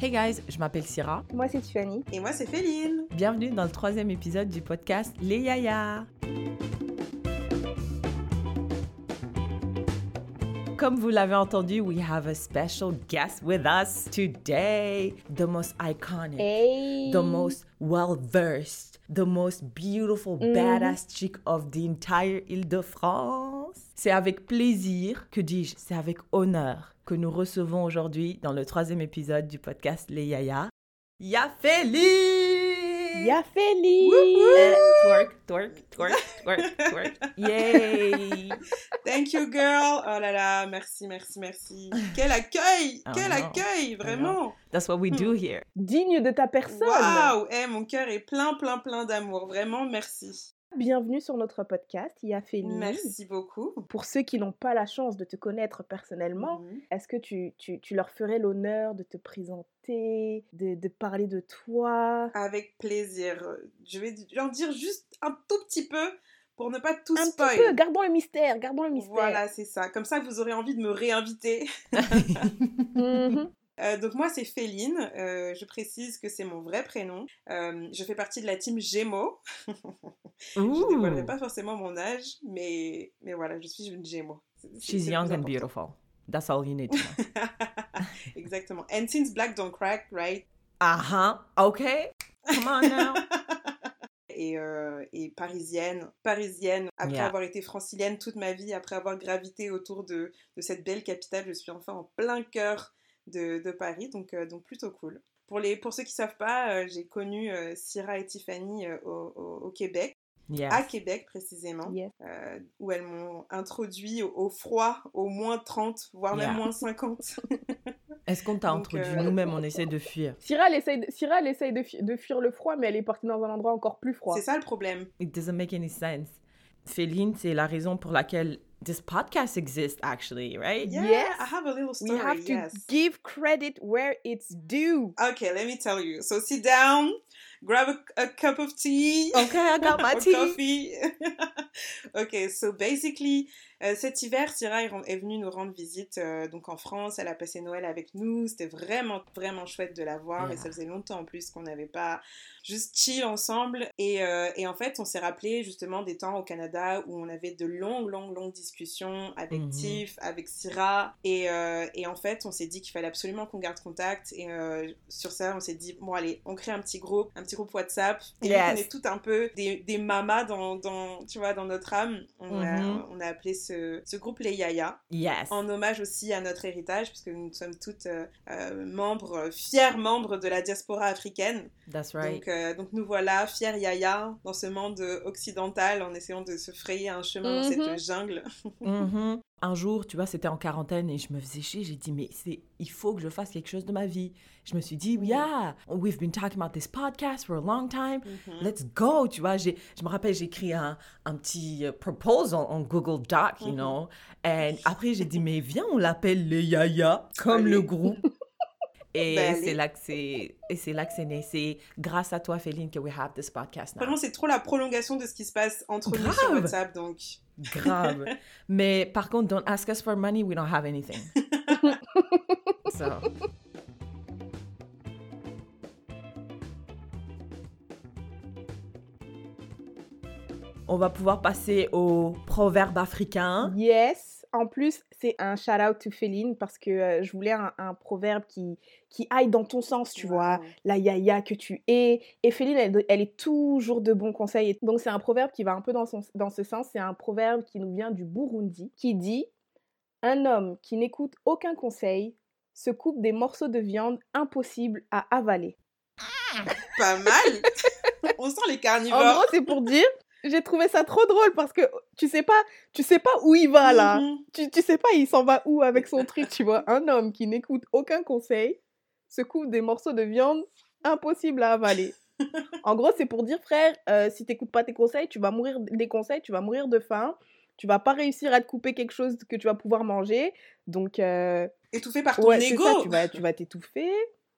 Hey guys, je m'appelle Syrah. Moi, c'est Tiffany. Et moi, c'est Féline. Bienvenue dans le troisième épisode du podcast Les Yaya. Comme vous l'avez entendu, we have a special guest with us today. The most iconic, Hey. the most well versed, the most beautiful, badass chick of the entire Île-de-France. C'est avec plaisir, que dis-je, c'est avec honneur que nous recevons aujourd'hui dans le troisième épisode du podcast Les Yaya. Yafeli! Yafeli. Euh, twerk, twerk, twerk, twerk, twerk. Yay! Thank you, girl. Oh là là, merci, merci, merci. Quel accueil Oh Quel non. accueil, vraiment. That's what we do here. Digne de ta personne. Waouh Eh, mon cœur est plein, plein, plein d'amour. Vraiment, merci. Bienvenue sur notre podcast, Yafeli. Merci beaucoup. Pour ceux qui n'ont pas la chance de te connaître personnellement, Mhm. est-ce que tu, tu, tu leur ferais l'honneur de te présenter, de, de parler de toi? Avec plaisir. Je vais en dire juste un tout petit peu pour ne pas tout Un spoil. petit peu, gardons le mystère, gardons le mystère. Voilà, c'est ça. Comme ça, vous aurez envie de me réinviter. Mhm. Euh, donc moi c'est Féline, Euh, je précise que c'est mon vrai prénom. Euh, je fais partie de la team Gémeaux. je ne dévoilerai pas forcément mon âge, mais, mais voilà, je suis une Gémeaux. She's young and beautiful. That's all you need to know. Exactement. And since black don't crack, right? Uh-huh. Okay. Come on now. Et, euh, et parisienne, parisienne, après Yeah. avoir été francilienne toute ma vie, après avoir gravité autour de, de cette belle capitale, je suis enfin en plein cœur de, de Paris, donc, euh, donc plutôt cool. Pour, les, pour ceux qui ne savent pas, euh, j'ai connu euh, Syrah et Tiffany euh, au, au- au Québec, Yes. à Québec précisément, Yes. euh, où elles m'ont introduit au, au froid, au moins 30, voire même Yeah. moins 50. Est-ce qu'on t'a introduit euh, Nous-mêmes, on essaie de fuir. Syrah, elle essaye, de, Syrah, elle essaye de, fu- de fuir le froid, mais elle est partie dans un endroit encore plus froid. C'est ça le problème. It doesn't make any sense. Féline, c'est la raison pour laquelle this podcast exists, actually, right? Yeah, Yes. I have a little story We story, have to yes. give credit where it's due. Okay, let me tell you. So sit down, grab a, a cup of tea. Okay, I got my tea. coffee. ok, so basically, euh, cet hiver, Syrah est, venue nous rendre visite euh, donc en France. Elle a passé Noël avec nous. C'était vraiment, vraiment chouette de la voir. Yeah. Et ça faisait longtemps en plus qu'on n'avait pas juste chill ensemble. Et, euh, et en fait, on s'est rappelé justement des temps au Canada où on avait de longues, longues, longues discussions avec. Tiff, avec Syrah. Et, et en fait, on s'est dit qu'il fallait absolument qu'on garde contact. Et sur ça, on s'est dit, bon, allez, on crée un petit groupe, un petit groupe WhatsApp. Et Yes. qu'on est tout un peu des, des mamas dans, dans, tu vois, dans notre âme, on, a, on a appelé ce, ce groupe les Yaya. Yes. En hommage aussi à notre héritage, puisque nous sommes toutes euh, euh, membres, euh, fiers membres de la diaspora africaine. That's right. Donc, euh, donc nous voilà, fiers Yaya, dans ce monde occidental, en essayant de se frayer un chemin dans cette jungle. Mhm. Un jour, tu vois, c'était en quarantaine et je me faisais chier. J'ai dit, mais c'est, il faut que je fasse quelque chose de ma vie. Je me suis dit, yeah, we've been talking about this podcast for a long time. Mhm. Let's go, tu vois. J'ai, je me rappelle, j'ai écrit un, un petit euh, proposal en Google Doc, you Mhm. know. Et après, j'ai dit, mais viens, on l'appelle les Yaya, comme Allez. le groupe. Et Ben, c'est allez. là que c'est, et c'est là que c'est né. C'est grâce à toi, Féline, que we have this podcast now. Vraiment, c'est trop la prolongation de ce qui se passe entre nous sur Grave. WhatsApp, donc... Grave. Mais par contre, don't ask us for money, we don't have anything. so. On va pouvoir passer au proverbe africain. Yes. En plus, c'est un shout out to Féline parce que euh, je voulais un, un proverbe qui, qui aille dans ton sens, tu vois. La yaya que tu es. Et Féline, elle, elle est toujours de bons conseils. Et Donc, c'est un proverbe qui va un peu dans, son, dans ce sens. C'est un proverbe qui nous vient du Burundi qui dit Un homme qui n'écoute aucun conseil se coupe des morceaux de viande impossibles à avaler. Pas mal On sent les En carnivores. gros, c'est pour dire. J'ai trouvé ça trop drôle parce que tu sais pas, tu sais pas où il va là. Mhm. tu, tu sais pas, il s'en va où avec son truc, tu vois. Un homme qui n'écoute aucun conseil se coupe des morceaux de viande impossibles à avaler. En gros, c'est pour dire, frère, euh, si t'écoutes pas tes conseils, tu vas mourir des conseils, tu vas mourir de faim, tu vas pas réussir à te couper quelque chose que tu vas pouvoir manger. Donc, euh, Étouffé par ton ouais, ego ça, tu vas, tu vas t'étouffer.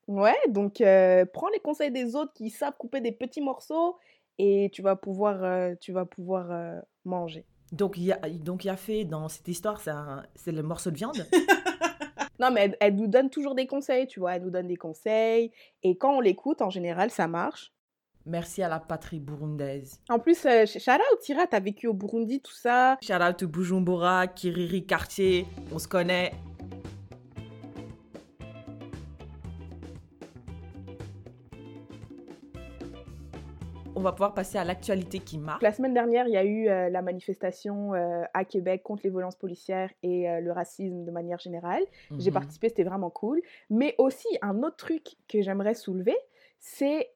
Ouais, donc euh, prends les conseils des autres qui savent couper des petits morceaux et tu vas pouvoir, euh, tu vas pouvoir euh, manger. Donc, il y a, donc, il a fait dans cette histoire, c'est, le morceau de viande? Non, mais elle, elle nous donne toujours des conseils, tu vois. Elle nous donne des conseils. Et quand on l'écoute, en général, ça marche. Merci à la patrie burundaise. En plus, euh, sh- shout out Tira, t'as vécu au Burundi, tout ça. Shout out Bujumbura, Kiriri, Cartier, on se connaît. On va pouvoir passer à l'actualité qui marque. La semaine dernière, il y a eu euh, la manifestation euh, à Québec contre les violences policières et euh, le racisme de manière générale. J'ai Mhm. participé, c'était vraiment cool. Mais aussi, un autre truc que j'aimerais soulever, c'est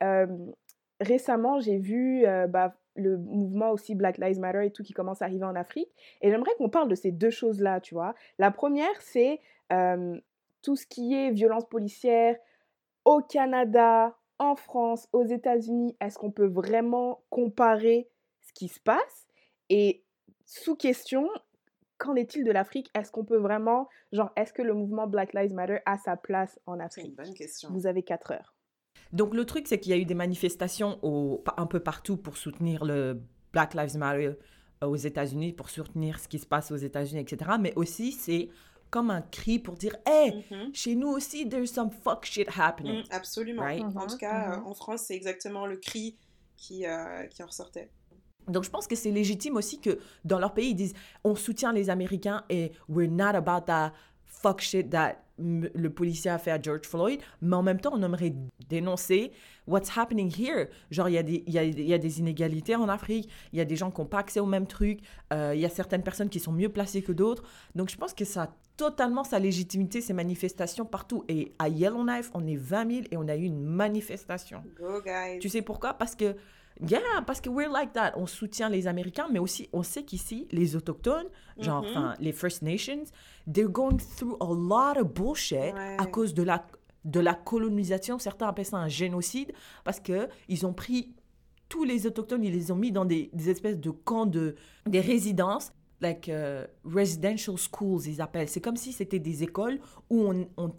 récemment, j'ai vu bah, le mouvement aussi Black Lives Matter et tout qui commence à arriver en Afrique. Et j'aimerais qu'on parle de ces deux choses-là, tu vois. La première, c'est tout ce qui est violence policière au Canada, en France, aux États-Unis. Est-ce qu'on peut vraiment comparer ce qui se passe? Et sous question, qu'en est-il de l'Afrique? Est-ce qu'on peut vraiment, genre, est-ce que le mouvement Black Lives Matter a sa place en C'est une Afrique? bonne question. Vous avez 4 heures. Donc le truc, c'est qu'il y a eu des manifestations au- un peu partout pour soutenir le Black Lives Matter euh, aux États-Unis, pour soutenir ce qui se passe aux États-Unis, etc. Mais aussi, c'est comme un cri pour dire, hey, Mhm. chez nous aussi, there's some fuck shit happening. Mm, absolument. Right? En tout cas, euh, mhm. en France, c'est exactement le cri qui, euh, qui en ressortait. Donc je pense que c'est légitime aussi que dans leur pays, ils disent on soutient les Américains et we're not about that fuck shit that le policier a fait à George Floyd, mais en même temps, on aimerait dénoncer what's happening here. Genre, il y, a des- il y, a, il y a des inégalités en Afrique, il y a des gens qui n'ont pas accès aux mêmes trucs, euh, il y a certaines personnes qui sont mieux placées que d'autres. Donc je pense que ça a totalement sa légitimité, ces manifestations partout. Et à Yellowknife, on est 20 000 et on a eu une manifestation. Go, guys. Tu sais pourquoi? Parce que, yeah, parce que we're like that. On soutient les Américains, mais aussi on sait qu'ici, les autochtones, genre, Mhm. enfin, les First Nations, they're going through a lot of bullshit Ouais. à cause de la, de la colonisation. Certains appellent ça un génocide parce que ils ont pris tous les autochtones, ils les ont mis dans des, des espèces de camps de, des résidences. Like euh, residential schools, ils appellent. C'est comme si c'était des écoles où on, on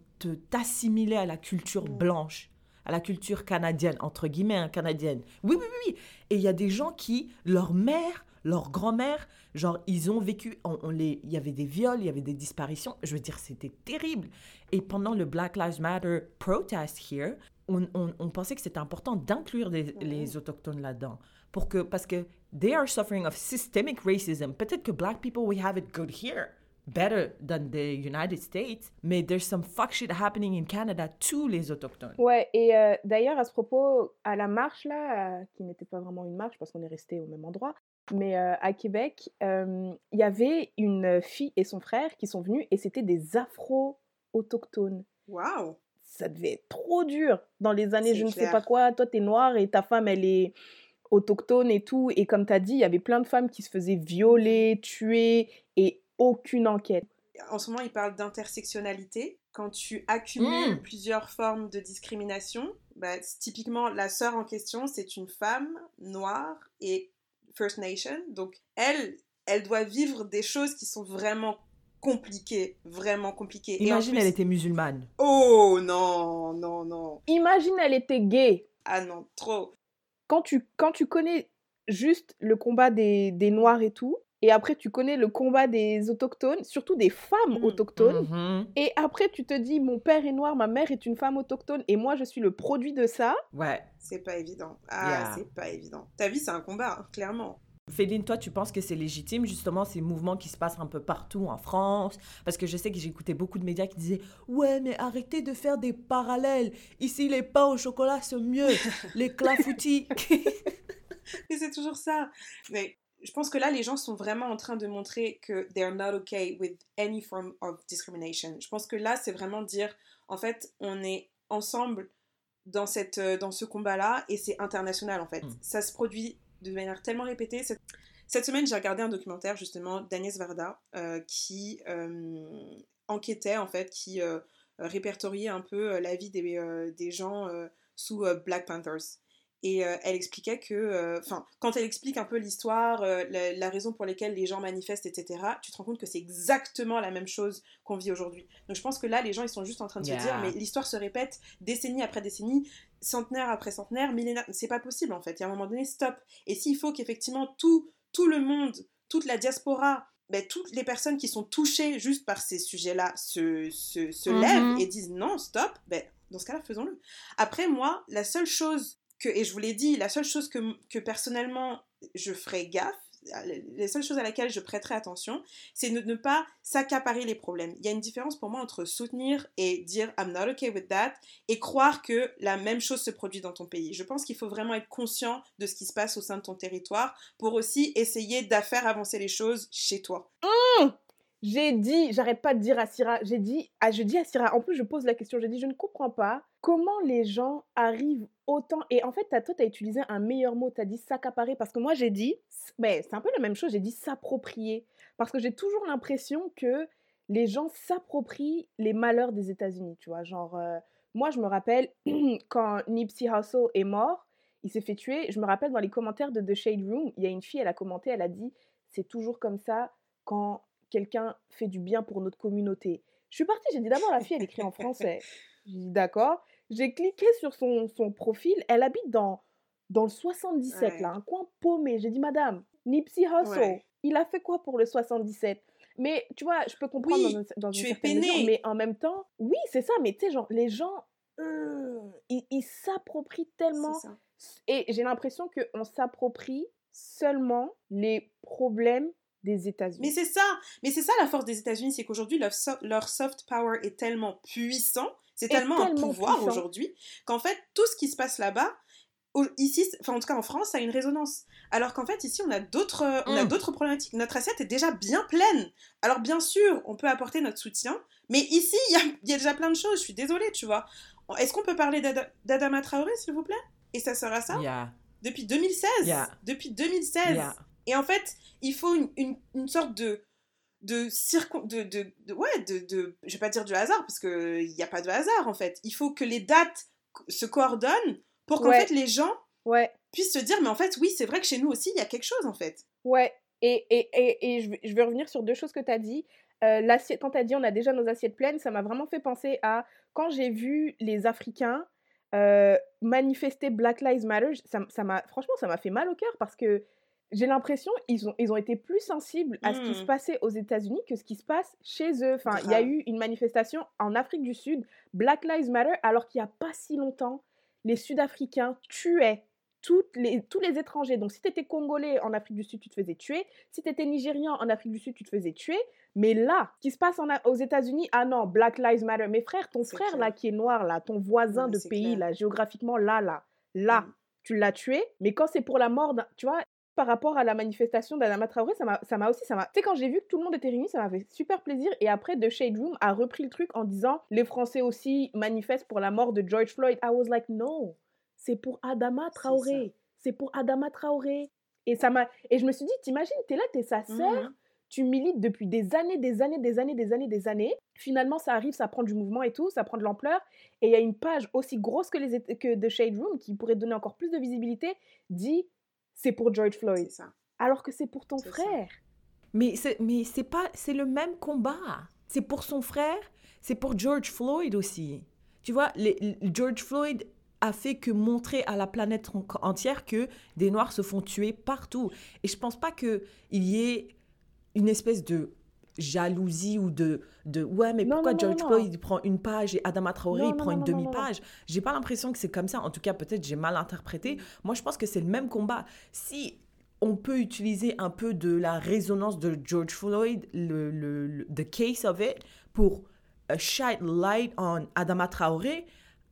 t'assimilait à la culture Mm. blanche à la culture canadienne, entre guillemets, hein, canadienne. Oui, oui, oui, oui. Et il y a des gens qui, leur mère, leur grand-mère, genre, ils ont vécu, on, on les, il y avait des viols, il y avait des disparitions. Je veux dire, c'était terrible. Et pendant le Black Lives Matter protest here, on, on- on pensait que c'était important d'inclure les, les autochtones là-dedans. Pour que, parce que they are suffering of systemic racism. Peut-être que black people, we have it good here. Better than the United States. Mais there's some fuck shit happening in Canada to les autochtones. Ouais, et euh, d'ailleurs, à ce propos, à la marche, là, euh, qui n'était pas vraiment une marche parce qu'on est resté au même endroit, mais euh, à Québec, euh, il y avait une fille et son frère qui sont venus et c'était des afro-autochtones. Waouh. Ça devait être trop dur dans les années je ne sais pas quoi. Toi, t'es noire et ta femme, elle est autochtone et tout. Et comme t'as dit, il y avait plein de femmes qui se faisaient violer, tuer et aucune enquête. En ce moment, il parle d'intersectionnalité. Quand tu accumules Mm. plusieurs formes de discrimination, bah, typiquement la sœur en question, c'est une femme noire et First Nation. Donc, elle, elle doit vivre des choses qui sont vraiment compliquées, vraiment compliquées. Et Imagine, plus- elle était musulmane. Oh non, non, non. Imagine, elle était gay. Ah non, trop. quand tu, quand tu connais juste le combat des, des Noirs et tout, et après tu connais le combat des autochtones, surtout des femmes Mhm. autochtones, Mhm. et après tu te dis mon père est noir, ma mère est une femme autochtone, et moi je suis le produit de ça, Ouais. C'est pas évident. Ah, Yeah. c'est pas évident. Ta vie, c'est un combat, hein, clairement. Féline, toi, tu penses que c'est légitime, justement, ces mouvements qui se passent un peu partout en France? Parce que je sais que j'ai écouté beaucoup de médias qui disaient Ouais, mais arrêtez de faire des parallèles. Ici, les pains au chocolat sont mieux. les clafoutis. Et c'est toujours ça. Mais je pense que là, les gens sont vraiment en train de montrer que they are not okay with any form of discrimination. Je pense que là, c'est vraiment dire, en fait, on est ensemble dans, cette, euh, dans ce combat-là et c'est international, en fait. Mm. Ça se produit de manière tellement répétée. Cette, cette semaine, j'ai regardé un documentaire, justement, d'Agnès Varda, euh, qui euh, enquêtait, en fait, qui euh, répertoriait un peu la vie des, des gens sous Black Panthers. Et euh, elle expliquait que, euh, enfin, quand elle explique un peu l'histoire, euh, la, la raison pour laquelle les gens manifestent, etc., tu te rends compte que c'est exactement la même chose qu'on vit aujourd'hui. Donc je pense que là, les gens, ils sont juste en train de Yeah. se dire, mais l'histoire se répète décennie après décennie, centenaire après centenaire, millénaire. C'est pas possible en fait. Il y a un moment donné, stop. Et s'il faut qu'effectivement tout, tout le monde, toute la diaspora ben, toutes les personnes qui sont touchées juste par ces sujets-là se, se, se Mhm. lèvent et disent non, stop, ben, dans ce cas-là, faisons-le. Après, moi, la seule chose et je vous l'ai dit, la seule chose que, que personnellement je ferais gaffe, la seule chose à laquelle je prêterai attention, c'est de ne pas s'accaparer les problèmes. Il y a une différence pour moi entre soutenir et dire I'm not okay with that et croire que la même chose se produit dans ton pays. Je pense qu'il faut vraiment être conscient de ce qui se passe au sein de ton territoire pour aussi essayer de faire avancer les choses chez toi. J'ai dit, j'arrête pas de dire à Syrah, j'ai dit, ah, je dis à Syrah, en plus je pose la question, j'ai dit, je ne comprends pas comment les gens arrivent autant. Et en fait, t'as- toi, tu as utilisé un meilleur mot, tu as dit s'accaparer, parce que moi j'ai dit, mais c'est un peu la même chose, j'ai dit s'approprier. Parce que j'ai toujours l'impression que les gens s'approprient les malheurs des États-Unis, tu vois. Genre, euh, moi je me rappelle quand Nipsey Hussle est mort, il s'est fait tuer. Je me rappelle dans les commentaires de The Shade Room, il y a une fille, elle a commenté, elle a dit, c'est toujours comme ça quand quelqu'un fait du bien pour notre communauté. Je suis partie, j'ai dit d'abord la fille, elle écrit en français. J'ai dit d'accord. J'ai cliqué sur son, son profil, elle habite dans, dans le 77, Ouais. là, un coin paumé. J'ai dit, madame, Nipsey Hussle, Ouais. il a fait quoi pour le 77 Mais tu vois, je peux comprendre Oui, dans, un- dans tu une es certaine mesure, mais en même temps, oui, c'est ça, mais tu sais, genre, les gens, ils s'approprient tellement et j'ai l'impression qu'on s'approprie seulement les problèmes des Mais États-Unis. c'est ça, mais c'est ça la force des États-Unis, c'est qu'aujourd'hui leur, so- leur soft power est tellement puissant, c'est Est tellement, un tellement pouvoir aujourd'hui qu'en fait tout ce qui se passe là-bas, ici, enfin en tout cas en France, ça a une résonance. Alors qu'en fait ici on a d'autres, euh, on a Mm. d'autres problématiques. Notre assiette est déjà bien pleine. Alors bien sûr, on peut apporter notre soutien, mais ici il y a, il y a déjà plein de choses. Je suis désolée, tu vois. Est-ce qu'on peut parler d'Ada- d'Adama Traoré, s'il vous plaît? Et ça sera ça? Yeah. depuis 2016. Yeah. Depuis 2016. Yeah. Et en fait, il faut une, une, une sorte de de circon de, de, de- ouais de, de je vais pas dire du hasard parce que il n'y a pas de hasard en fait il faut que les dates se coordonnent pour qu'en Ouais. fait les gens Ouais, puissent se dire mais en fait oui c'est vrai que chez nous aussi il y a quelque chose en fait ouais. Et, et, et, et je, vais, vais revenir sur deux choses que tu as dit. Euh, l'assiette, quand tu as dit on a déjà nos assiettes pleines, ça m'a vraiment fait penser à quand j'ai vu les Africains euh, manifester Black Lives Matter, ça m'a franchement ça m'a fait mal au cœur parce que j'ai l'impression ils ont, ils ont été plus sensibles à ce qui se Mm. passait aux États-Unis que ce qui se passe chez eux. Enfin, il y a eu une manifestation en Afrique du Sud, Black Lives Matter, alors qu'il n'y a pas si longtemps, les Sud-Africains tuaient toutes les, tous les étrangers. Donc, si tu étais Congolais en Afrique du Sud, tu te faisais tuer. Si tu étais Nigérian en Afrique du Sud, tu te faisais tuer. Mais là, ce qui se passe en aux États-Unis, ah non, Black Lives Matter. Mes frères, ton frère clair. là qui est noir, là, ton voisin Non, mais de pays, clair. là, géographiquement, là, là, là, Mm. tu l'as tué. Mais quand c'est pour la mort, tu vois, par rapport à la manifestation d'Adama Traoré, ça m'a aussi, ça m'a... Tu sais, quand j'ai vu que tout le monde était réuni, ça m'a fait super plaisir. Et après, The Shade Room a repris le truc en disant, les Français aussi manifestent pour la mort de George Floyd. I was like, no, c'est pour Adama Traoré. C'est pour Adama Traoré. Et ça m'a... Et je me suis dit, t'imagines, t'es là, t'es sa sœur, Mhm. tu milites depuis des années, des années, des années, des années, des années. Finalement, ça arrive, ça prend du mouvement et tout, ça prend de l'ampleur. Et il y a une page aussi grosse que, les, que The Shade Room, qui pourrait donner encore plus de visibilité, dit c'est pour George Floyd. ça Alors que c'est pour ton ça. frère. Mais c'est mais c'est pas c'est le même combat. C'est pour son frère, c'est pour George Floyd aussi. Tu vois, les- les- George Floyd a fait que montrer à la planète en- entière que des noirs se font tuer partout. Et je pense pas que il y ait une espèce de jalousie ou de de ouais mais Non, pourquoi non, George non. Floyd il prend une page et Adama Traoré Non, il non, prend non, une demi-page? J'ai pas l'impression que c'est comme ça. En tout cas, peut-être j'ai mal interprété. Moi, je pense que c'est le même combat. Si on peut utiliser un peu de la résonance de George Floyd, le, le, le- the case of it, pour uh, shine light on Adama Traoré,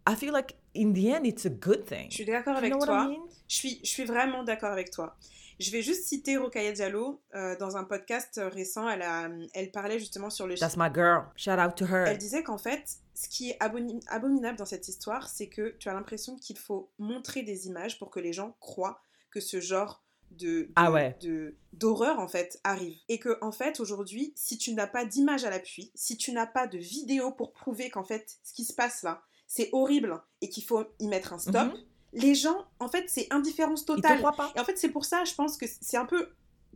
I feel like in the end it's a good thing. je suis d'accord You avec know what toi I mean? je suis je suis vraiment d'accord avec toi je vais juste citer Rokhaya Diallo euh, dans un podcast récent elle a elle parlait justement sur le That's my girl. Shout out to her. Elle disait qu'en fait, ce qui est abominable dans cette histoire, c'est que tu as l'impression qu'il faut montrer des images pour que les gens croient que ce genre de, de- Ah ouais. de- d'horreur en fait arrive. Et que en fait aujourd'hui, si tu n'as pas d'image à l'appui, si tu n'as pas de vidéo pour prouver qu'en fait ce qui se passe là, c'est horrible et qu'il faut y mettre un stop, Mhm. Les gens en fait c'est indifférence te totale. croit pas? Et en fait, c'est pour ça, je pense que c'est un peu,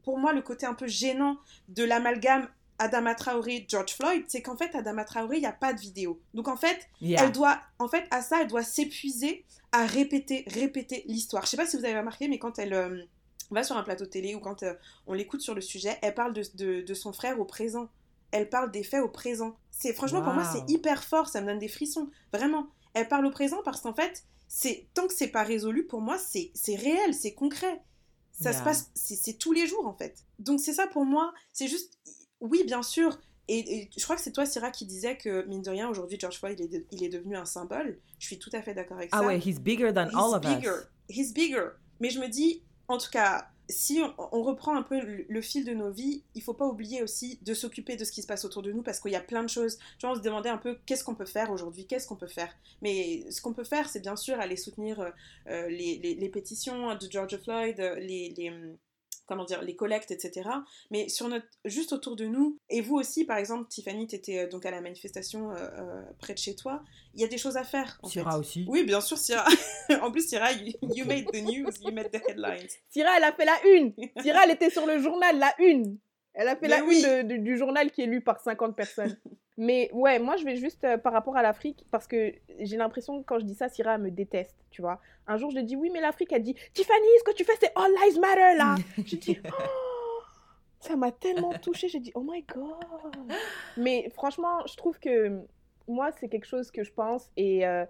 pour moi, le côté un peu gênant de l'amalgame Adama Traoré, George Floyd, c'est qu'en fait, Adama Traoré, il n'y a pas de vidéo. Donc en fait, Yeah. elle doit, en fait, à ça, elle doit s'épuiser à répéter, répéter l'histoire. Je sais pas si vous avez remarqué, mais quand elle, euh, va sur un plateau télé ou quand euh, on l'écoute sur le sujet, elle parle de, de, de son frère au présent. Elle parle des faits au présent. C'est franchement pour moi c'est hyper fort, ça me donne des frissons, vraiment. Elle parle au présent parce qu'en fait, c'est tant que c'est pas résolu pour moi, c'est c'est réel, c'est concret. Ça se passe, c'est tous les jours en fait. Donc c'est ça pour moi, c'est juste, oui bien sûr, et, et je crois que c'est toi Syrah qui disait que mine de rien aujourd'hui George Floyd il est, de- il est devenu un symbole. Je suis tout à fait d'accord avec Ah ça. ouais, he's bigger than He's all of bigger. us. He's bigger. Mais je me dis, en tout cas, si on, reprend un peu le, fil de nos vies, il faut pas oublier aussi de s'occuper de ce qui se passe autour de nous parce qu'il y a plein de choses. Vois, on se demandait un peu qu'est-ce qu'on peut faire aujourd'hui, qu'est-ce qu'on peut faire. Mais ce qu'on peut faire, c'est bien sûr aller soutenir euh, euh, les, les- les pétitions de George Floyd, euh, les, les, comment dire, les collectes, etc. Mais sur notre, juste autour de nous, et vous aussi, par exemple, Tiffany, tu étais donc à la manifestation euh, euh, près de chez toi, il y a des choses à faire. En Syrah fait. aussi. Oui, bien sûr, Syrah. en plus, Syrah, you, you made the news, you made the headlines. Syrah, elle a fait la une. Syrah, elle était sur le journal, la une. Elle a fait Mais la oui. une de- de- du journal qui est lu par 50 personnes. Mais ouais, moi, je vais juste euh, par rapport à l'Afrique, parce que j'ai l'impression que quand je dis ça, Syrah elle me déteste, tu vois. Un jour, je lui dis, oui, mais l'Afrique, elle dit, Tiffany, ce que tu fais, c'est All Lives Matter, là. je dis, oh, ça m'a tellement touchée. J'ai dit, oh my God. Mais franchement, je trouve que moi, c'est quelque chose que je pense et euh,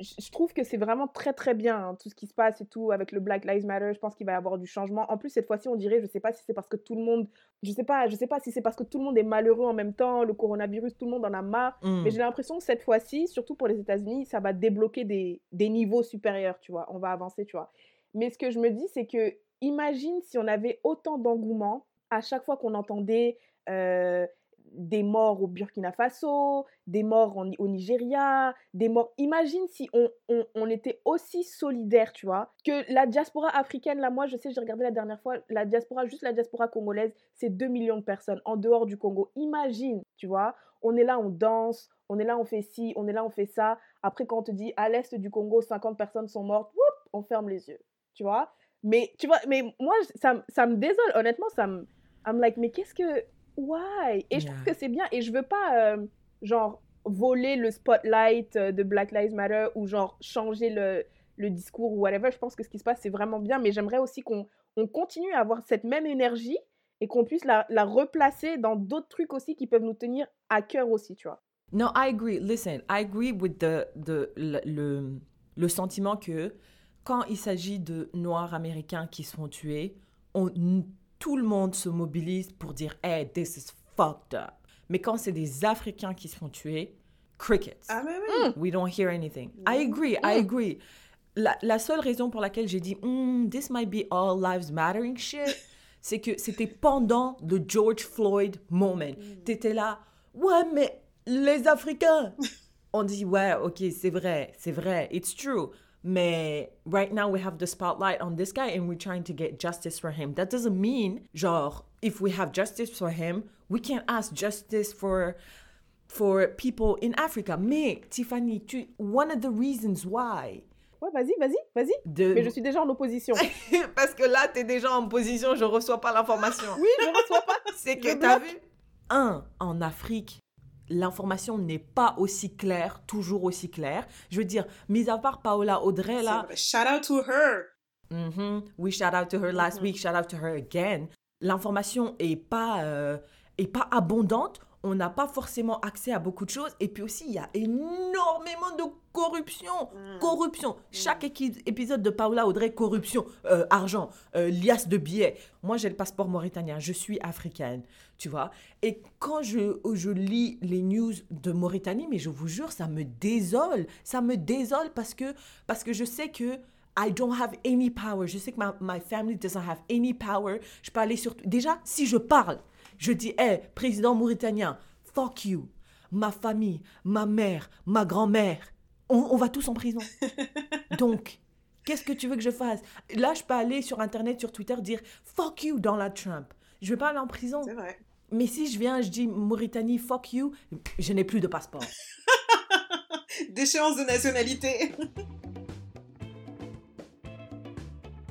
je trouve que c'est vraiment très très bien hein, tout ce qui se passe et tout avec le Black Lives Matter. Je pense qu'il va y avoir du changement. En plus, cette fois-ci, on dirait, je sais pas si c'est parce que tout le monde, je sais pas, je sais pas si c'est parce que tout le monde est malheureux en même temps, le coronavirus, tout le monde en a marre. Mm. Mais j'ai l'impression que cette fois-ci, surtout pour les États-Unis, ça va débloquer des, des niveaux supérieurs, tu vois. On va avancer, tu vois. Mais ce que je me dis, c'est que imagine si on avait autant d'engouement à chaque fois qu'on entendait euh, des morts au Burkina Faso, des morts au Nigeria, des morts. Imagine si on, on, était aussi solidaires, tu vois, que la diaspora africaine, là, moi, je sais, j'ai regardé la dernière fois, la diaspora, juste la diaspora congolaise, c'est 2 millions de personnes en dehors du Congo. Imagine, tu vois, on est là, on danse, on est là, on fait ci, on est là, on fait ça. Après, quand on te dit à l'est du Congo, 50 personnes sont mortes, on ferme les yeux, tu vois. Mais, tu vois, mais moi, ça, ça me désole, honnêtement, ça me. I'm like, mais qu'est-ce que. Why? Et je trouve que c'est bien, et je veux pas, euh, genre, voler le spotlight euh, de Black Lives Matter ou, genre, changer le, le discours ou whatever. Je pense que ce qui se passe, c'est vraiment bien, mais j'aimerais aussi qu'on on continue à avoir cette même énergie et qu'on puisse la, la replacer dans d'autres trucs aussi qui peuvent nous tenir à cœur aussi, tu vois. No, I agree. Listen, I agree with the, the, le, le, le sentiment que quand il s'agit de Noirs américains qui se font tuer, on, tout le monde se mobilise pour dire Hey, this is fucked up. Mais quand c'est des Africains qui se font tuer, crickets. Ah, mais oui. We don't hear anything. I agree, I agree. La, la seule raison pour laquelle j'ai dit Hmm, this might be all lives mattering shit, c'est que c'était pendant le George Floyd moment. T'étais là, ouais, mais les Africains. On dit, ouais, ok, c'est vrai, c'est vrai, it's true. Mais right now we have the spotlight on this guy and we're trying to get justice for him. That doesn't mean, genre, if we have justice for him, we can't ask justice for for people in Africa. Mais Tiffany, tu, one of the reasons why. Ouais, vas-y, vas-y, vas-y. De... Mais je suis déjà en opposition. Parce que là, tu es déjà en position, je reçois pas l'information. Oui, je reçois pas. C'est que tu as vu? Un, en Afrique, l'information n'est pas aussi claire, toujours aussi claire. Je veux dire, mis à part Paola Audrey, là. Shout out to her. Mhm. We shout out to her last Mhm. week, shout out to her again. L'information est pas euh, est pas abondante. On n'a pas forcément accès à beaucoup de choses. Et puis aussi, il y a énormément de corruption. Mm. Corruption. Chaque équi- épisode de Paola Audrey, corruption, euh, argent, euh, liasse de billets. Moi, j'ai le passeport mauritanien. Je suis africaine, tu vois. Et quand je, je lis les news de Mauritanie, mais je vous jure, ça me désole. Ça me désole parce que, parce que je sais que I don't have any power. Je sais que ma my family doesn't have any power. Je peux aller sur... Déjà, si je parle, je dis, hé, président mauritanien, fuck you. Ma famille, ma mère, ma grand-mère, on, on va tous en prison. Donc, qu'est-ce que tu veux que je fasse? Là, je peux aller sur Internet, sur Twitter, dire, fuck you, Donald Trump. Je vais pas aller en prison. C'est vrai. Mais si je viens, je dis Mauritanie, fuck you, je n'ai plus de passeport. Déchéance de nationalité.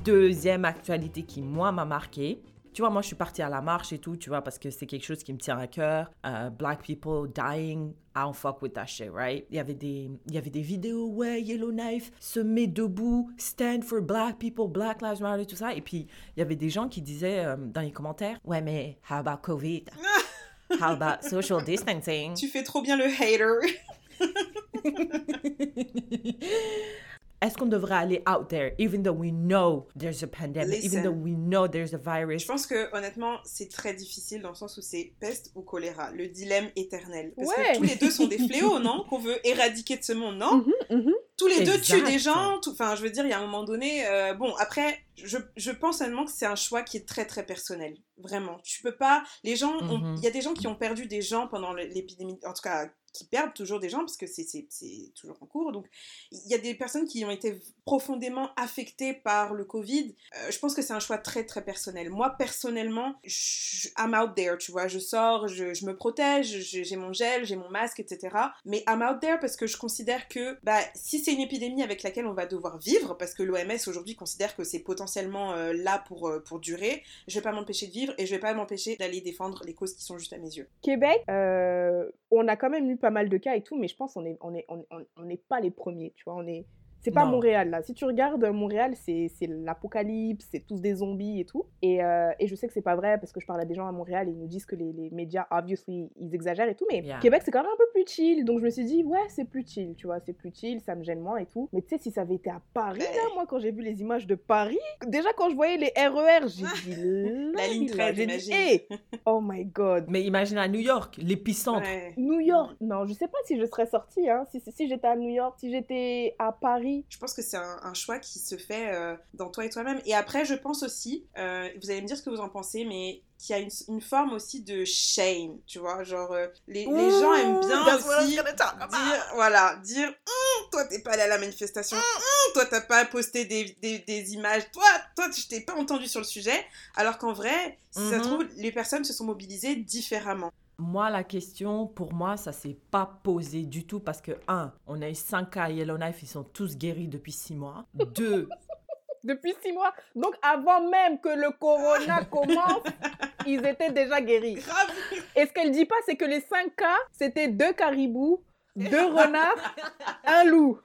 Deuxième actualité qui, moi, m'a marqué, Tu vois, moi, je suis partie à la marche et tout, tu vois, parce que c'est quelque chose qui me tient à cœur. Euh, black people dying, I don't fuck with that shit, right? Il y avait des, il y avait des vidéos, ouais, Yellowknife se met debout, stand for black people, Black Lives Matter, tout ça. Et puis, il y avait des gens qui disaient euh, dans les commentaires, ouais, mais how about COVID? How about social distancing? Tu fais trop bien le hater. Est-ce qu'on devrait aller out there, even though we know there's a pandemic, even though we know there's a virus? Je pense que honnêtement, c'est très difficile dans le sens où c'est peste ou choléra, le dilemme éternel. Parce Ouais. que tous les deux sont des fléaux, non? Qu'on veut éradiquer de ce monde, non? Mhm, mhm. Tous les deux tuent des gens. Enfin, je veux dire, il y a un moment donné. euh, bon, après, je, je pense honnêtement que c'est un choix qui est très très personnel. Vraiment. Tu peux pas. Les gens. Mhm. Il y a des gens qui ont perdu des gens pendant l'épidémie. En tout cas, qui perdent toujours des gens parce que c'est toujours en cours. Donc, il y a des personnes qui ont été profondément affectées par le Covid. Euh, je pense que c'est un choix très très personnel. Moi, personnellement, je, I'm out there, tu vois. Je sors, je, je me protège, j'ai mon gel, j'ai mon masque, etc. Mais I'm out there parce que je considère que bah, si c'est une épidémie avec laquelle on va devoir vivre, parce que l'OMS aujourd'hui considère que c'est potentiellement euh, là pour, euh, pour durer, je vais pas m'empêcher de vivre et je vais pas m'empêcher d'aller défendre les causes qui sont juste à mes yeux. Québec, euh, on a quand même eu pas mal de cas et tout, mais je pense qu'on est, on est, on, n'est pas les premiers, tu vois. On est, c'est pas Non. Montréal là. Si tu regardes euh, Montréal, c'est, l'apocalypse, c'est tous des zombies et tout. Et, euh, et je sais que c'est pas vrai parce que je parle à des gens à Montréal et ils nous disent que les, les médias, obviously, ils exagèrent et tout. Mais Yeah. Québec, c'est quand même un peu plus chill. Donc je me suis dit, ouais, c'est plus chill, tu vois, c'est plus chill, ça me gêne moins et tout. Mais tu sais, si ça avait été à Paris, là, moi, quand j'ai vu les images de Paris, déjà quand je voyais les RER, j'ai dit, La ligne là, 13, j'ai dit, hey, oh my god. Mais imagine à New York, l'épicentre. Ouais. New York, non, je sais pas si je serais sortie, hein. Si, si, si j'étais à New York, si j'étais à Paris. Je pense que c'est un, un choix qui se fait euh, dans toi et toi-même. Et après, je pense aussi, euh, vous allez me dire ce que vous en pensez, mais qu'il y a une, une forme aussi de shame, tu vois, genre euh, les, les gens aiment bien aussi dire, voilà, dire, Hum, toi t'es pas allé à la manifestation, Hum, toi t'as pas posté des, des, des images, toi, toi je t'ai pas entendu sur le sujet, alors qu'en vrai, si ça Mhm. se trouve, les personnes se sont mobilisées différemment. Moi, la question, pour moi, ça s'est pas posé du tout parce que, un, on a eu 5 cas à Yellowknife, ils sont tous guéris depuis 6 mois. Deux, Depuis six mois. Donc avant même que le corona commence, ils étaient déjà guéris. Grave Et ce qu'elle dit pas, c'est que les cinq cas, c'était deux caribous, deux renards, un loup.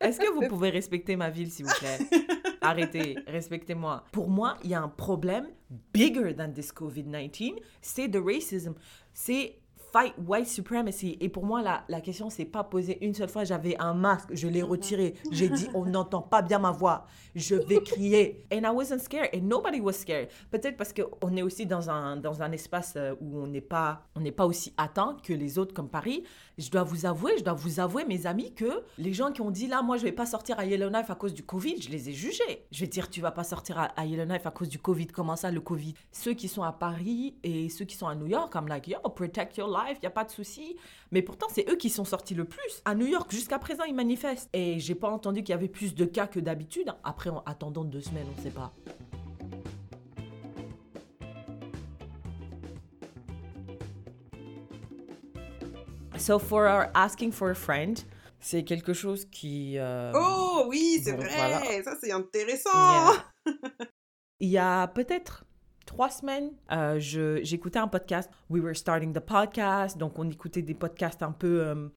Est-ce que vous pouvez respecter ma ville, s'il vous plaît? Arrêtez, respectez-moi. Pour moi, il y a un problème bigger than this COVID-19, c'est the racism. C'est fight white supremacy. Et pour moi, la, la question s'est pas posée une seule fois. J'avais un masque, je l'ai retiré. J'ai dit, on n'entend pas bien ma voix. Je vais crier. And I wasn't scared. And nobody was scared. Peut-être parce qu'on est aussi dans un, dans un espace euh, où on n'est pas, on n'est pas aussi atteint que les autres comme Paris. Je dois vous avouer, je dois vous avouer, mes amis, que les gens qui ont dit là, moi, je vais pas sortir à Yellowknife à cause du Covid, je les ai jugés. Je vais dire, tu vas pas sortir à, à Yellowknife à cause du Covid. Comment ça, le Covid? Ceux qui sont à Paris et ceux qui sont à New York, I'm like, yo, protect your life, y a pas de souci. Mais pourtant, c'est eux qui sont sortis le plus. À New York, jusqu'à présent, ils manifestent. Et j'ai pas entendu qu'il y avait plus de cas que d'habitude. Après, en attendant deux semaines, on sait pas. So for our asking for a friend, c'est quelque chose qui. euh, Oh oui, c'est vrai, voilà. ça c'est intéressant. Yeah. Il y a peut-être trois semaines, euh, j'écoutais un podcast. We were starting the podcast, donc on écoutait des podcasts un peu euh,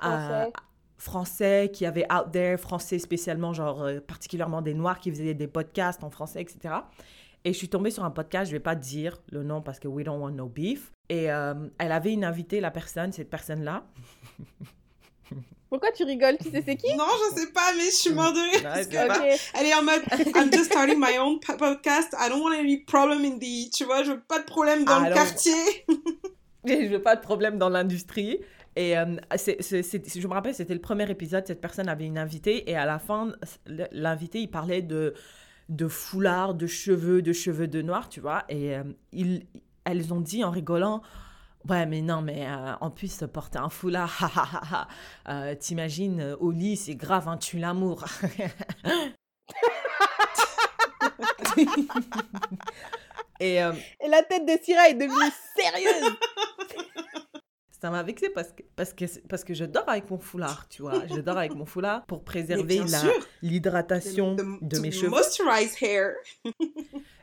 Français. français qui avaient out there, français spécialement, genre euh, particulièrement des noirs qui faisaient des podcasts en français, etc. Et je suis tombée sur un podcast, je vais pas dire le nom parce que we don't want no beef. Et euh, elle avait une invitée, la personne, cette personne-là. Pourquoi tu rigoles? Tu sais c'est qui? Non, je sais pas, mais je suis mort de rire. Parce que- Ok. Elle est en mode I'm just starting my own po- podcast. I don't want any problem in the. Tu vois, je veux pas de problème dans le quartier. Je veux pas de problème dans l'industrie. Et euh, je me rappelle, c'était le premier épisode, cette personne avait une invitée et à la fin, l'invité, il parlait de, de foulard, de cheveux, de cheveux de noir, tu vois. Et euh, ils- elles ont dit en rigolant, ouais, mais non, mais euh, en plus, porter un foulard. Euh, t'imagines, euh, au lit, c'est grave, hein, tu l'amour. et... euh, Et la tête de Syrah est devenue sérieuse. Ça m'a vexé parce que, parce, que, parce que je dors avec mon foulard, tu vois. Je dors avec mon foulard pour préserver l'hydratation de mes cheveux. Moisturize hair.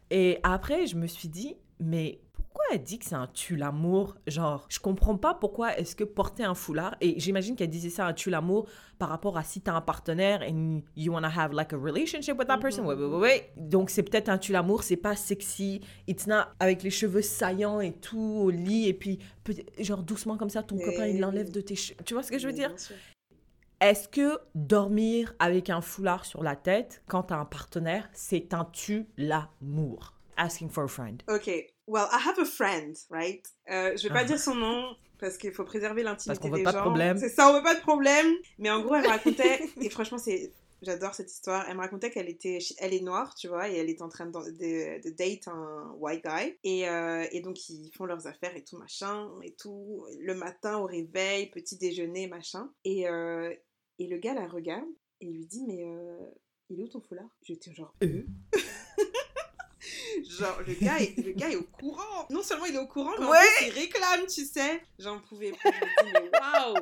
Et Et après, je me suis dit, mais pourquoi elle dit que c'est un tue l'amour Genre, je comprends pas pourquoi est-ce que porter un foulard, et j'imagine qu'elle disait ça un tue l'amour par rapport à si t'as un partenaire and you wanna have like a relationship with that person. Mhm. Ouais, ouais, ouais, ouais. Donc c'est peut-être un tue l'amour, c'est pas sexy, it's not avec les cheveux saillants et tout au lit, et puis genre doucement comme ça, ton Mais copain il l'enlève de tes cheveux. Tu vois ce que je veux dire? Est-ce que dormir avec un foulard sur la tête quand t'as un partenaire, c'est un tue l'amour Asking for a friend. Ok, well, I have a friend, right? Euh, je vais pas Ah. dire son nom parce qu'il faut préserver l'intimité Parce qu'on veut des pas de problème. C'est ça, on veut pas de problème. Mais en gros, elle me racontait, et franchement, c'est, j'adore cette histoire. Elle me racontait qu'elle était, elle est noire, tu vois, et elle est en train de, de, de date un white guy. Et, euh, et donc ils font leurs affaires et tout machin et tout. Le matin au réveil, petit déjeuner machin. Et euh, et le gars la regarde et lui dit mais euh, il est où ton foulard? J'étais genre Euh. Genre, le gars, est, le gars est au courant. Non seulement il est au courant, mais en Ouais. plus il réclame, tu sais. J'en pouvais plus. Je me dis, mais waouh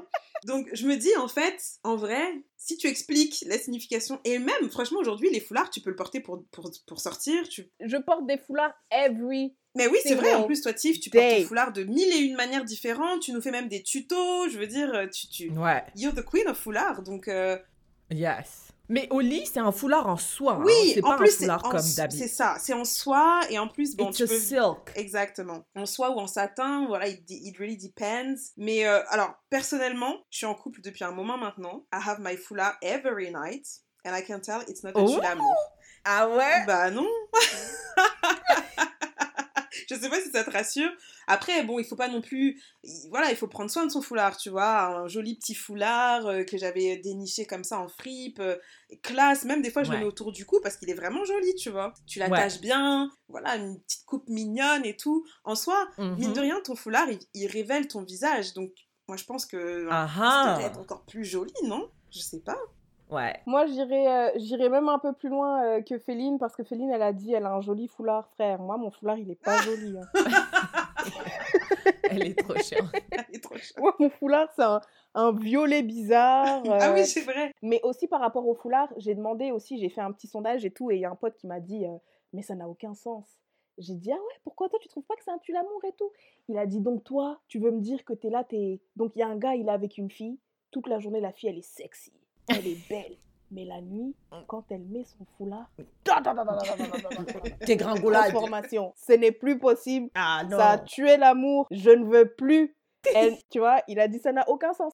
Donc, je me dis, en fait, en vrai, si tu expliques la signification, et même, franchement, aujourd'hui, les foulards, tu peux le porter pour, pour, pour sortir. Tu... Je porte des foulards every. Mais oui, c'est vrai, en plus, toi, Tiff, tu portes ton foulard de mille et une manières différentes. Tu nous fais même des tutos. Je veux dire, tu. tu... Ouais. You're the queen of foulard. Donc, euh, Yes. Mais au lit, c'est un foulard en soie. hein. oui, c'est pas plus, un c'est foulard comme c'est d'habitude. ça. C'est en soie, et en plus, bon, It's tu a peux. silk. Exactement. En soie ou en satin, voilà, it, it really depends. Mais euh, alors, personnellement, je suis en couple depuis un moment maintenant. I have my foulard every night. And I can tell it's not a Oh. Ah ouais? Bah non. je sais pas si ça te rassure. Après, bon, il faut pas non plus. Voilà, il faut prendre soin de son foulard, tu vois. Un joli petit foulard euh, que j'avais déniché comme ça en fripe. euh, classe. Même des fois, je le Ouais. mets autour du cou parce qu'il est vraiment joli, tu vois. Tu l'attaches bien. Voilà, une petite coupe mignonne et tout. En soi, Mhm. mine de rien, ton foulard, il, il révèle ton visage. Donc, moi, je pense que. Ah ça ah. devrait être encore plus joli, non? Je sais pas. Ouais. Moi, j'irais euh, j'irais même un peu plus loin euh, que Féline parce que Féline, elle a dit elle a un joli foulard, frère. Moi, mon foulard, il est pas joli. hein. Elle est trop chiante. Elle est trop chouette. Moi, mon foulard, c'est un, un violet bizarre. Ah euh, oui, c'est vrai. Mais aussi par rapport au foulard, j'ai demandé aussi, j'ai fait un petit sondage et tout, et il y a un pote qui m'a dit, euh, mais ça n'a aucun sens. J'ai dit, ah ouais, pourquoi toi tu trouves pas que c'est un tue l'amour et tout? Il a dit, donc toi, tu veux me dire que t'es là, t'es. Donc il y a un gars, il est avec une fille, toute la journée, la fille, elle est sexy, elle est belle. Mais la nuit, quand elle met son foulard, T'es gringolade. transformation. Ce n'est plus possible. Ah non. Ça a tué l'amour. Je ne veux plus. Elle, tu vois, il a dit ça n'a aucun sens.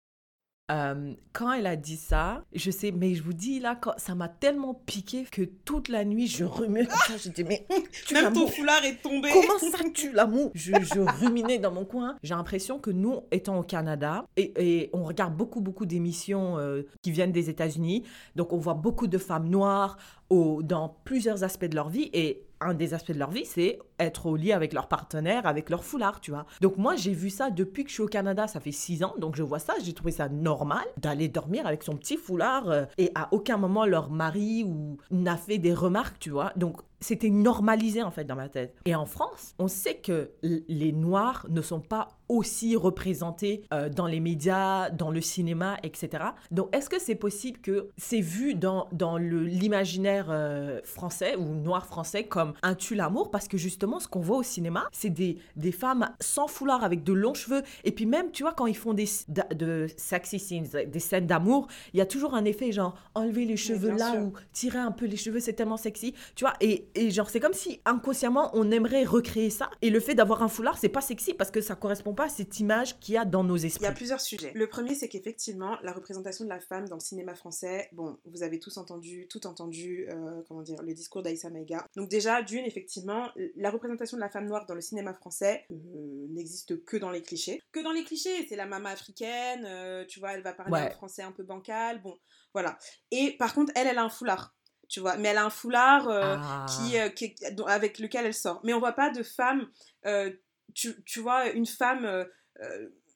Euh, quand elle a dit ça, je sais, mais je vous dis là, quand, ça m'a tellement piqué que toute la nuit, je remuais comme ça. Je dis, mais tu Même ton foulard est tombé. Comment ça tue l'amour je, je ruminais dans mon coin. J'ai l'impression que nous, étant au Canada, et, et on regarde beaucoup, beaucoup d'émissions euh, qui viennent des États-Unis, donc on voit beaucoup de femmes noires dans plusieurs aspects de leur vie, et un des aspects de leur vie, c'est être au lit avec leur partenaire, avec leur foulard, tu vois. Donc moi, j'ai vu ça depuis que je suis au Canada, ça fait six ans, donc je vois ça, j'ai trouvé ça normal d'aller dormir avec son petit foulard, euh, et à aucun moment leur mari ou n'a fait des remarques, tu vois. Donc c'était normalisé en fait dans ma tête. Et en France, on sait que les Noirs ne sont pas aussi représentés euh, dans les médias, dans le cinéma, etc. Donc est-ce que c'est possible que c'est vu dans, dans l'imaginaire euh, français ou noir français comme un tue l'amour? Parce que justement, ce qu'on voit au cinéma, c'est des, des femmes sans foulard avec de longs cheveux. Et puis même, tu vois, quand ils font des de sexy scenes, des scènes d'amour, il y a toujours un effet genre enlever les cheveux là sûr. ou tirer un peu les cheveux, c'est tellement sexy. Tu vois, et, et genre, c'est comme si inconsciemment, on aimerait recréer ça. Et le fait d'avoir un foulard, c'est pas sexy parce que ça correspond pas à cette image qu'il y a dans nos Il y esprits. a plusieurs sujets. Le premier, c'est qu'effectivement, la représentation de la femme dans le cinéma français, bon, vous avez tous entendu, tout entendu, euh, comment dire, le discours d'Aïssa Maïga. Donc déjà, d'une, effectivement, la représentation de la femme noire dans le cinéma français euh, n'existe que dans les clichés. Que dans les clichés, c'est la maman africaine, euh, tu vois, elle va parler Ouais. un français un peu bancal, bon, voilà. Et par contre, elle, elle a un foulard, tu vois, mais elle a un foulard... euh, Ah. qui, euh, qui- avec lequel elle sort. Mais on voit pas de femme, euh, tu, tu vois, une femme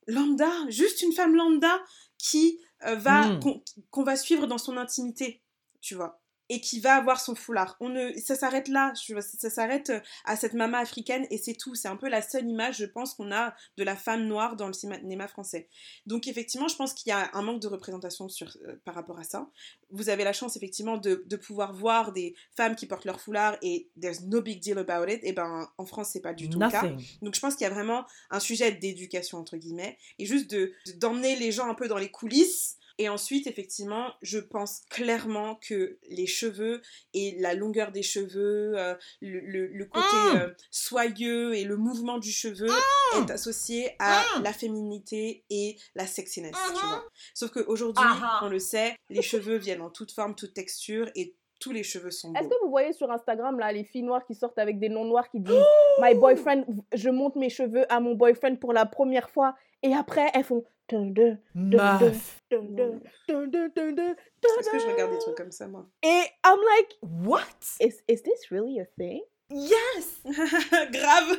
lambda, juste une femme lambda qui va Mm. qu'on qu'on va suivre dans son intimité, tu vois. Et qui va avoir son foulard. On ne, ça s'arrête là, ça s'arrête euh, à cette maman africaine et c'est tout. C'est un peu la seule image, je pense, qu'on a de la femme noire dans le cinéma français. Donc effectivement, je pense qu'il y a un manque de représentation sur, euh, par rapport à ça. Vous avez la chance effectivement de, de, pouvoir voir des femmes qui portent leur foulard et there's no big deal about it. Et ben en France, c'est pas du tout Nothing. le cas. Donc je pense qu'il y a vraiment un sujet d'éducation entre guillemets et juste de d'emmener les gens un peu dans les coulisses et ensuite, effectivement, je pense clairement que les cheveux et la longueur des cheveux, euh, le, le, le, côté Ah euh, soyeux et le mouvement du cheveu Ah est associé à Ah la féminité et la sexiness, tu Ah vois. Sauf qu'aujourd'hui, on le sait, les cheveux viennent en toute forme, toute texture et tous les cheveux sont Est-ce que vous voyez sur Instagram là les filles noires qui sortent avec des noms noirs qui disent My boyfriend, je monte mes cheveux à mon boyfriend pour la première fois et après elles font dun, dun, dun, dun, Meuf. dun, dun, dun, dun, dun, dun, Est-ce que je regarde des trucs comme ça, moi Et I'm like, What? is, is this really a thing? Yes! Grave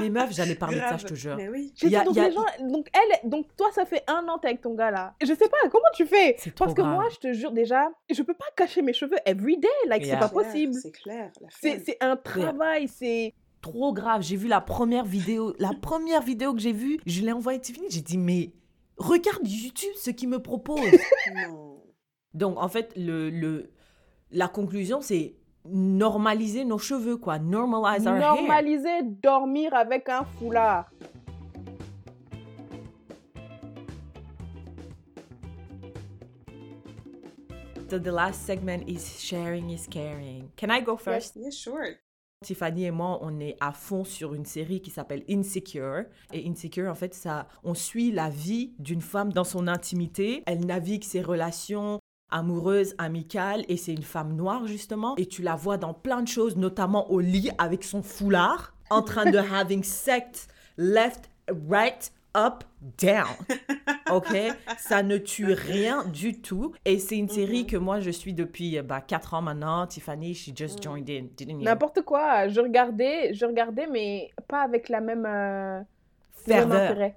Mais meuf, j'allais parler de ça, Grave. je te jure. Mais oui. Y a- donc, y a- les gens, donc elle, donc toi ça fait un an t'es avec ton gars là. Je sais pas comment tu fais? C'est Parce trop que moi grave. je te jure déjà, je peux pas cacher mes cheveux every day, like Yeah. c'est pas possible. C'est clair, c'est un travail, c'est Trop grave. J'ai vu la première vidéo. La première vidéo que j'ai vue, je l'ai envoyée à Tiffany. J'ai dit, mais regarde YouTube ce qu'il me propose. Donc, en fait, le, le, la conclusion, c'est normaliser nos cheveux, quoi. Normalize our hair. normaliser dormir avec un foulard. So the last segment is sharing is caring. Can I go first? Yeah, sure. Tiffany et moi, on est à fond sur une série qui s'appelle Insecure. Et Insecure, en fait, ça, on suit la vie d'une femme dans son intimité. Elle navigue ses relations amoureuses, amicales, et c'est une femme noire, justement. Et tu la vois dans plein de choses, notamment au lit avec son foulard, en train de having sex left, right, up, down. OK? Ça ne tue rien du tout. Et c'est une série Mhm. que moi, je suis depuis bah, 4 ans maintenant. Tiffany, she just Mhm. joined in, didn't you? N'importe quoi. Je regardais, je regardais, mais pas avec la même, euh, même Ferveur.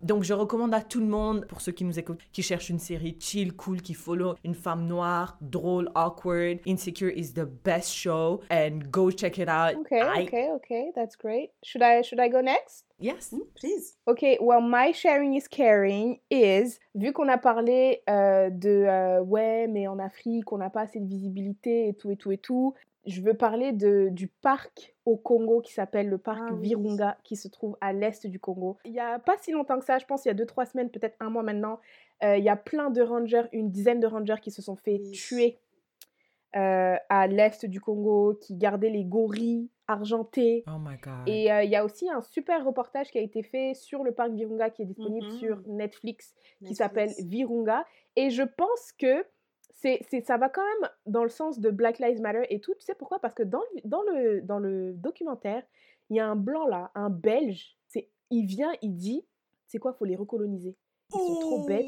Donc, je recommande à tout le monde, pour ceux qui nous écoutent, qui cherchent une série chill, cool, qui follow une femme noire, drôle, awkward. Insecure is the best show. And go check it out. Okay, I- okay, okay. That's great. Should I, should I go next? Yes. Mm, Please. Ok, well, my sharing is caring is, vu qu'on a parlé euh, de euh, ouais, mais en Afrique, on n'a pas assez de visibilité et tout et tout et tout, je veux parler de, du parc au Congo qui s'appelle le parc Ah oui. Virunga qui se trouve à l'est du Congo. Il y a pas si longtemps que ça, je pense il y a deux trois semaines, peut-être un mois maintenant, euh, il y a plein de rangers, une dizaine de rangers qui se sont fait Oui. tuer euh, à l'est du Congo, qui gardaient les gorilles argentés. Oh my God. Et euh, il y a aussi un super reportage qui a été fait sur le parc Virunga qui est disponible Mhm. sur Netflix qui s'appelle Virunga. Et je pense que c'est, c'est, ça va quand même dans le sens de Black Lives Matter et tout. Tu sais pourquoi? Parce que dans, le- dans, le, dans le documentaire, il y a un blanc là, un belge. C'est, il vient, il dit c'est quoi, faut les recoloniser. Ils sont trop bêtes.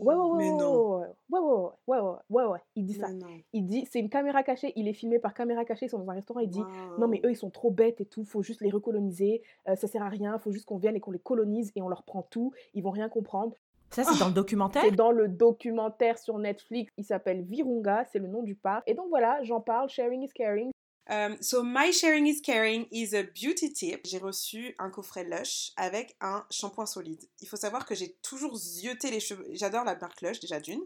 Ouais, ouais, ouais, Mais ouais, non. ouais, ouais, ouais, ouais, ouais, ouais, ouais, il dit ça. Non. Il dit, c'est une caméra cachée, il est filmé par caméra cachée, ils sont dans un restaurant, il dit, non mais eux ils sont trop bêtes et tout, faut juste les recoloniser, euh, ça sert à rien, faut juste qu'on vienne et qu'on les colonise et on leur prend tout, ils vont rien comprendre. Ça, c'est dans le documentaire? C'est dans le documentaire sur Netflix, il s'appelle Virunga, c'est le nom du parc. Et donc voilà, j'en parle, sharing is caring. Um, so my sharing is caring is a beauty tip. J'ai reçu un coffret Lush avec un shampoing solide. Il faut savoir que j'ai toujours zioté les cheveux. J'adore la marque Lush déjà d'une,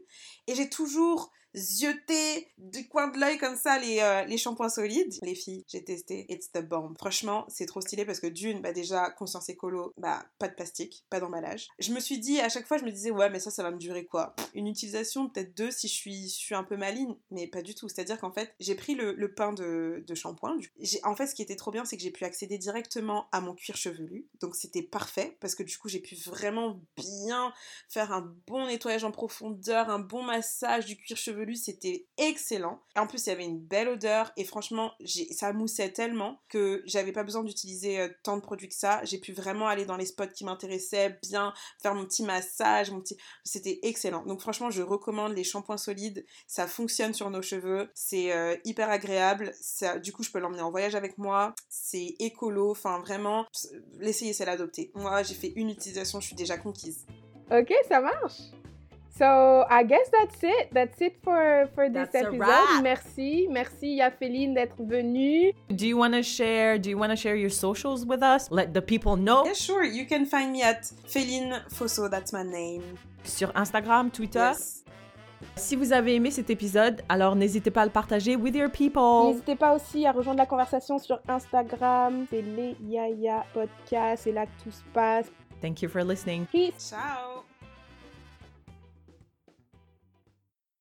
et j'ai toujours zioté du coin de l'œil comme ça les, euh, les shampoings solides. Les filles, j'ai testé, it's the bomb. Franchement, c'est trop stylé parce que d'une, bah déjà conscience écolo, bah pas de plastique, pas d'emballage. Je me suis dit à chaque fois, je me disais ouais mais ça ça va me durer quoi? Une utilisation peut-être deux si je suis, je suis un peu maligne, mais pas du tout. C'est-à-dire qu'en fait j'ai pris le, le pain de, de shampoing. En fait ce qui était trop bien c'est que j'ai pu accéder directement à mon cuir chevelu, donc c'était parfait parce que du coup j'ai pu vraiment bien faire un bon nettoyage en profondeur, un bon massage du cuir chevelu, c'était excellent. En plus, il y avait une belle odeur et franchement, ça moussait tellement que j'avais pas besoin d'utiliser euh, tant de produits que ça. J'ai pu vraiment aller dans les spots qui m'intéressaient, bien faire mon petit massage, mon petit. C'était excellent. Donc franchement, je recommande les shampoings solides. Ça fonctionne sur nos cheveux, c'est euh, hyper agréable. Ça, du coup, je peux l'emmener en voyage avec moi. C'est écolo. Enfin, vraiment, l'essayer, c'est l'adopter. Moi, j'ai fait une utilisation, je suis déjà conquise. Ok, ça marche. So I guess that's it. That's it for for this That's episode. Merci, merci Yaféline d'être venue. Do you want to share? Do you want to share your socials with us? Let the people know Yeah, sure. You can find me at Féline Fosso. That's my name. sur Instagram, Twitter. Yes. Si vous avez aimé cet épisode, alors n'hésitez pas à le partager with your people. N'hésitez pas aussi à rejoindre la conversation sur Instagram. C'est les Yaya Podcast. C'est là que tout se passe. Thank you for listening. Peace. Ciao.